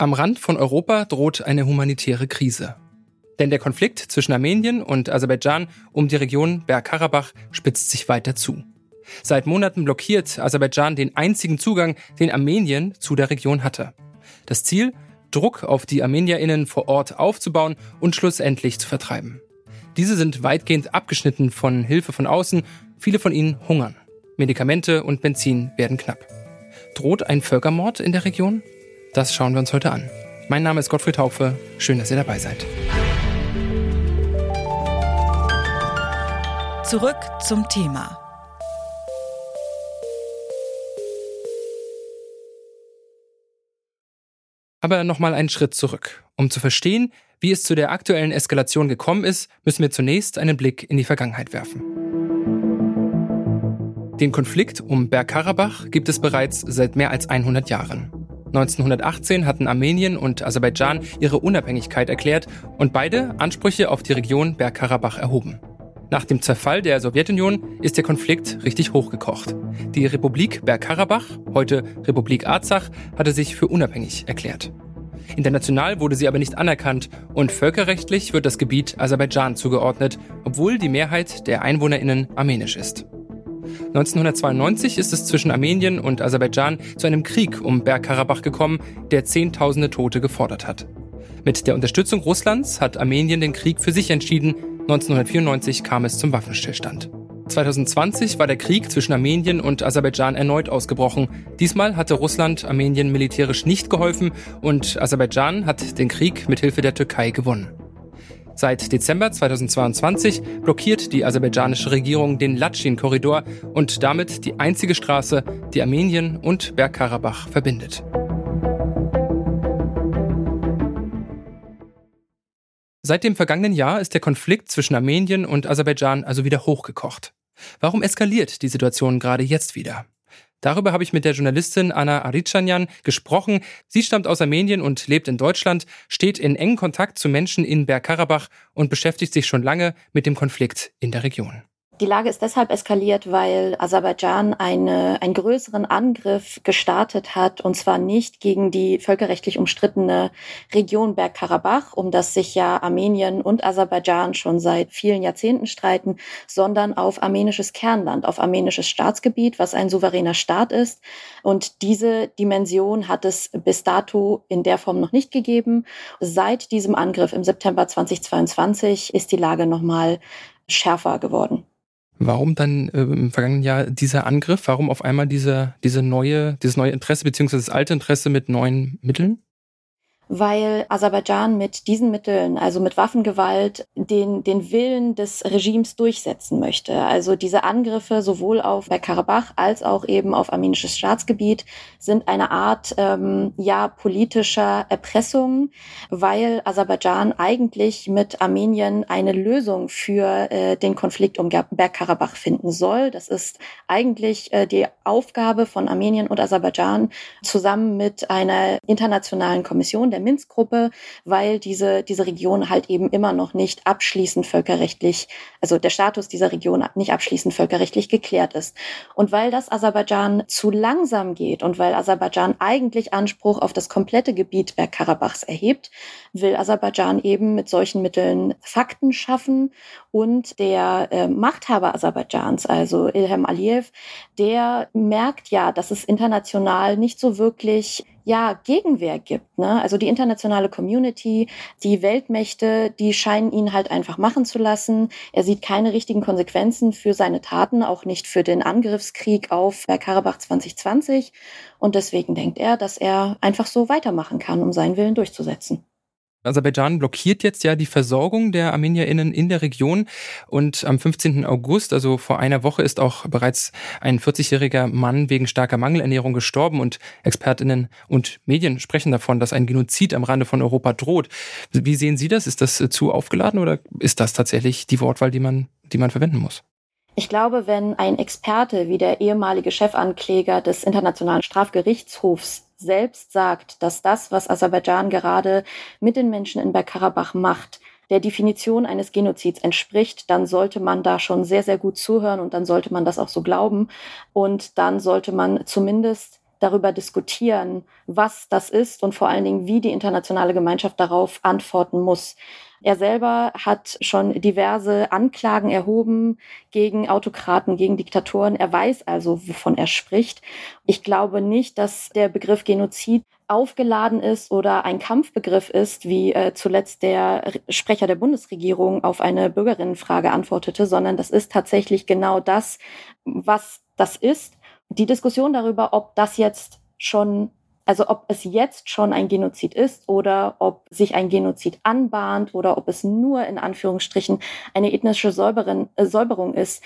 Am Rand von Europa droht eine humanitäre Krise. Denn der Konflikt zwischen Armenien und Aserbaidschan um die Region Bergkarabach spitzt sich weiter zu. Seit Monaten blockiert Aserbaidschan den einzigen Zugang, den Armenien zu der Region hatte. Das Ziel? Druck auf die Armenierinnen vor Ort aufzubauen und schlussendlich zu vertreiben. Diese sind weitgehend abgeschnitten von Hilfe von außen, viele von ihnen hungern. Medikamente und Benzin werden knapp. Droht ein Völkermord in der Region? Das schauen wir uns heute an. Mein Name ist Gottfried Haufe. Schön, dass ihr dabei seid. Zurück zum Thema. Aber nochmal einen Schritt zurück. Um zu verstehen, wie es zu der aktuellen Eskalation gekommen ist, müssen wir zunächst einen Blick in die Vergangenheit werfen. Den Konflikt um Bergkarabach gibt es bereits seit mehr als 100 Jahren. 1918 hatten Armenien und Aserbaidschan ihre Unabhängigkeit erklärt und beide Ansprüche auf die Region Bergkarabach erhoben. Nach dem Zerfall der Sowjetunion ist der Konflikt richtig hochgekocht. Die Republik Bergkarabach, heute Republik Arzach, hatte sich für unabhängig erklärt. International wurde sie aber nicht anerkannt und völkerrechtlich wird das Gebiet Aserbaidschan zugeordnet, obwohl die Mehrheit der Einwohnerinnen armenisch ist. 1992 ist es zwischen Armenien und Aserbaidschan zu einem Krieg um Bergkarabach gekommen, der Zehntausende Tote gefordert hat. Mit der Unterstützung Russlands hat Armenien den Krieg für sich entschieden. 1994 kam es zum Waffenstillstand. 2020 war der Krieg zwischen Armenien und Aserbaidschan erneut ausgebrochen. Diesmal hatte Russland Armenien militärisch nicht geholfen und Aserbaidschan hat den Krieg mit Hilfe der Türkei gewonnen. Seit Dezember 2022 blockiert die aserbaidschanische Regierung den Latschin-Korridor und damit die einzige Straße, die Armenien und Bergkarabach verbindet. Seit dem vergangenen Jahr ist der Konflikt zwischen Armenien und Aserbaidschan also wieder hochgekocht. Warum eskaliert die Situation gerade jetzt wieder? Darüber habe ich mit der Journalistin Anna Arichanyan gesprochen. Sie stammt aus Armenien und lebt in Deutschland, steht in engem Kontakt zu Menschen in Bergkarabach und beschäftigt sich schon lange mit dem Konflikt in der Region. Die Lage ist deshalb eskaliert, weil Aserbaidschan eine, einen größeren Angriff gestartet hat, und zwar nicht gegen die völkerrechtlich umstrittene Region Bergkarabach, um das sich ja Armenien und Aserbaidschan schon seit vielen Jahrzehnten streiten, sondern auf armenisches Kernland, auf armenisches Staatsgebiet, was ein souveräner Staat ist. Und diese Dimension hat es bis dato in der Form noch nicht gegeben. Seit diesem Angriff im September 2022 ist die Lage nochmal schärfer geworden. Warum dann äh, im vergangenen Jahr dieser Angriff? Warum auf einmal diese, diese neue, dieses neue Interesse beziehungsweise das alte Interesse mit neuen Mitteln? Weil Aserbaidschan mit diesen Mitteln, also mit Waffengewalt, den, den Willen des Regimes durchsetzen möchte. Also diese Angriffe sowohl auf Bergkarabach als auch eben auf armenisches Staatsgebiet sind eine Art ähm, ja politischer Erpressung, weil Aserbaidschan eigentlich mit Armenien eine Lösung für äh, den Konflikt um Bergkarabach finden soll. Das ist eigentlich äh, die Aufgabe von Armenien und Aserbaidschan zusammen mit einer internationalen Kommission, der Minsk-Gruppe, weil diese, diese Region halt eben immer noch nicht abschließend völkerrechtlich, also der Status dieser Region nicht abschließend völkerrechtlich geklärt ist. Und weil das Aserbaidschan zu langsam geht und weil Aserbaidschan eigentlich Anspruch auf das komplette Gebiet Bergkarabachs erhebt, will Aserbaidschan eben mit solchen Mitteln Fakten schaffen und der äh, Machthaber Aserbaidschans, also Ilham Aliyev, der merkt ja, dass es international nicht so wirklich ja, Gegenwehr gibt. Ne? Also die internationale Community, die Weltmächte, die scheinen ihn halt einfach machen zu lassen. Er sieht keine richtigen Konsequenzen für seine Taten, auch nicht für den Angriffskrieg auf Bergkarabach 2020. Und deswegen denkt er, dass er einfach so weitermachen kann, um seinen Willen durchzusetzen. Aserbaidschan blockiert jetzt ja die Versorgung der ArmenierInnen in der Region. Und am 15. August, also vor einer Woche, ist auch bereits ein 40-jähriger Mann wegen starker Mangelernährung gestorben. Und ExpertInnen und Medien sprechen davon, dass ein Genozid am Rande von Europa droht. Wie sehen Sie das? Ist das zu aufgeladen oder ist das tatsächlich die Wortwahl, die man, die man verwenden muss? Ich glaube, wenn ein Experte wie der ehemalige Chefankläger des Internationalen Strafgerichtshofs selbst sagt, dass das, was Aserbaidschan gerade mit den Menschen in Bergkarabach macht, der Definition eines Genozids entspricht, dann sollte man da schon sehr, sehr gut zuhören und dann sollte man das auch so glauben. Und dann sollte man zumindest darüber diskutieren, was das ist und vor allen Dingen, wie die internationale Gemeinschaft darauf antworten muss. Er selber hat schon diverse Anklagen erhoben gegen Autokraten, gegen Diktatoren. Er weiß also, wovon er spricht. Ich glaube nicht, dass der Begriff Genozid aufgeladen ist oder ein Kampfbegriff ist, wie äh, zuletzt der Sprecher der Bundesregierung auf eine Bürgerinnenfrage antwortete, sondern das ist tatsächlich genau das, was das ist. Die Diskussion darüber, ob das jetzt schon also ob es jetzt schon ein Genozid ist oder ob sich ein Genozid anbahnt oder ob es nur in Anführungsstrichen eine ethnische Säuberin, äh, Säuberung ist,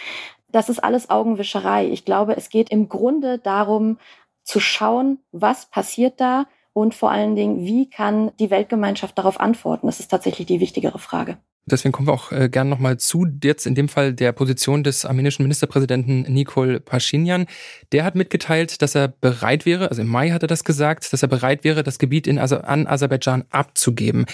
das ist alles Augenwischerei. Ich glaube, es geht im Grunde darum zu schauen, was passiert da und vor allen Dingen, wie kann die Weltgemeinschaft darauf antworten. Das ist tatsächlich die wichtigere Frage. Deswegen kommen wir auch äh, gern nochmal zu, jetzt in dem Fall der Position des armenischen Ministerpräsidenten Nikol Pashinyan. Der hat mitgeteilt, dass er bereit wäre, also im Mai hat er das gesagt, dass er bereit wäre, das Gebiet in, also an Aserbaidschan abzugeben.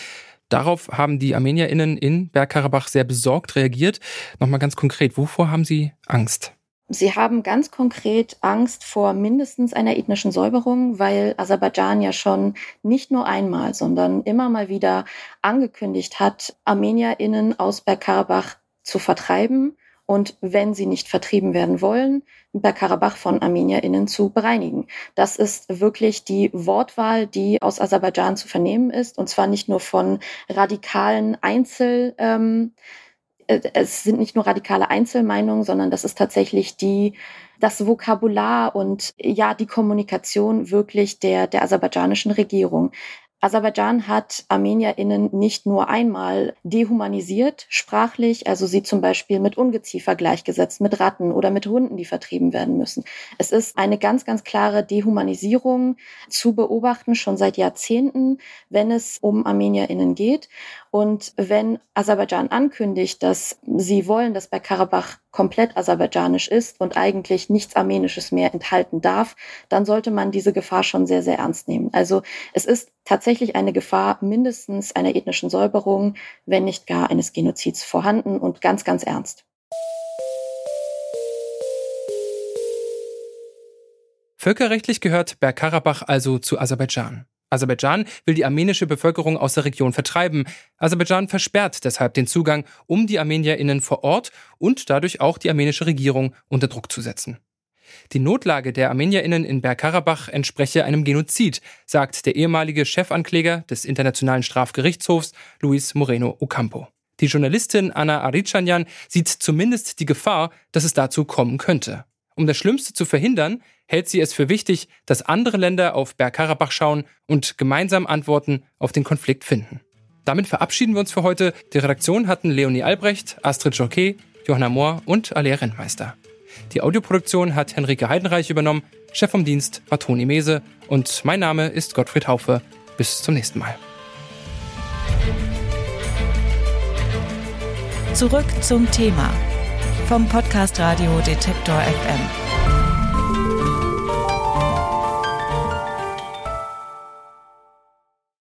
Darauf haben die ArmenierInnen in Bergkarabach sehr besorgt reagiert. Nochmal ganz konkret, wovor haben sie Angst? Sie haben ganz konkret Angst vor mindestens einer ethnischen Säuberung, weil Aserbaidschan ja schon nicht nur einmal, sondern immer mal wieder angekündigt hat, ArmenierInnen aus Bergkarabach zu vertreiben und wenn sie nicht vertrieben werden wollen, Bergkarabach von ArmenierInnen zu bereinigen. Das ist wirklich die Wortwahl, die aus Aserbaidschan zu vernehmen ist und zwar nicht nur von radikalen Einzel- ähm, äh, es sind nicht nur radikale Einzelmeinungen, sondern das ist tatsächlich die, das Vokabular und ja, die Kommunikation wirklich der, der aserbaidschanischen Regierung. Aserbaidschan hat ArmenierInnen nicht nur einmal dehumanisiert, sprachlich, also sie zum Beispiel mit Ungeziefer gleichgesetzt, mit Ratten oder mit Hunden, die vertrieben werden müssen. Es ist eine ganz, ganz klare Dehumanisierung zu beobachten, schon seit Jahrzehnten, wenn es um ArmenierInnen geht. Und wenn Aserbaidschan ankündigt, dass sie wollen, dass bei Karabach komplett aserbaidschanisch ist und eigentlich nichts Armenisches mehr enthalten darf, dann sollte man diese Gefahr schon sehr, sehr ernst nehmen. Also es ist tatsächlich eine Gefahr mindestens einer ethnischen Säuberung, wenn nicht gar eines Genozids vorhanden und ganz, ganz ernst. Völkerrechtlich gehört Bergkarabach also zu Aserbaidschan. Aserbaidschan will die armenische Bevölkerung aus der Region vertreiben. Aserbaidschan versperrt deshalb den Zugang, um die ArmenierInnen vor Ort und dadurch auch die armenische Regierung unter Druck zu setzen. Die Notlage der ArmenierInnen in Bergkarabach entspreche einem Genozid, sagt der ehemalige Chefankläger des Internationalen Strafgerichtshofs Luis Moreno Ocampo. Die Journalistin Anna Arichanyan sieht zumindest die Gefahr, dass es dazu kommen könnte. Um das Schlimmste zu verhindern, hält sie es für wichtig, dass andere Länder auf Bergkarabach schauen und gemeinsam Antworten auf den Konflikt finden. Damit verabschieden wir uns für heute. Die Redaktion hatten Leonie Albrecht, Astrid Jockey, Johanna Mohr und Alea Rentmeister. Die Audioproduktion hat Henrike Heidenreich übernommen, Chef vom Dienst war Toni Mese und mein Name ist Gottfried Haufe. Bis zum nächsten Mal. Zurück zum Thema vom Podcast Radio Detektor FM.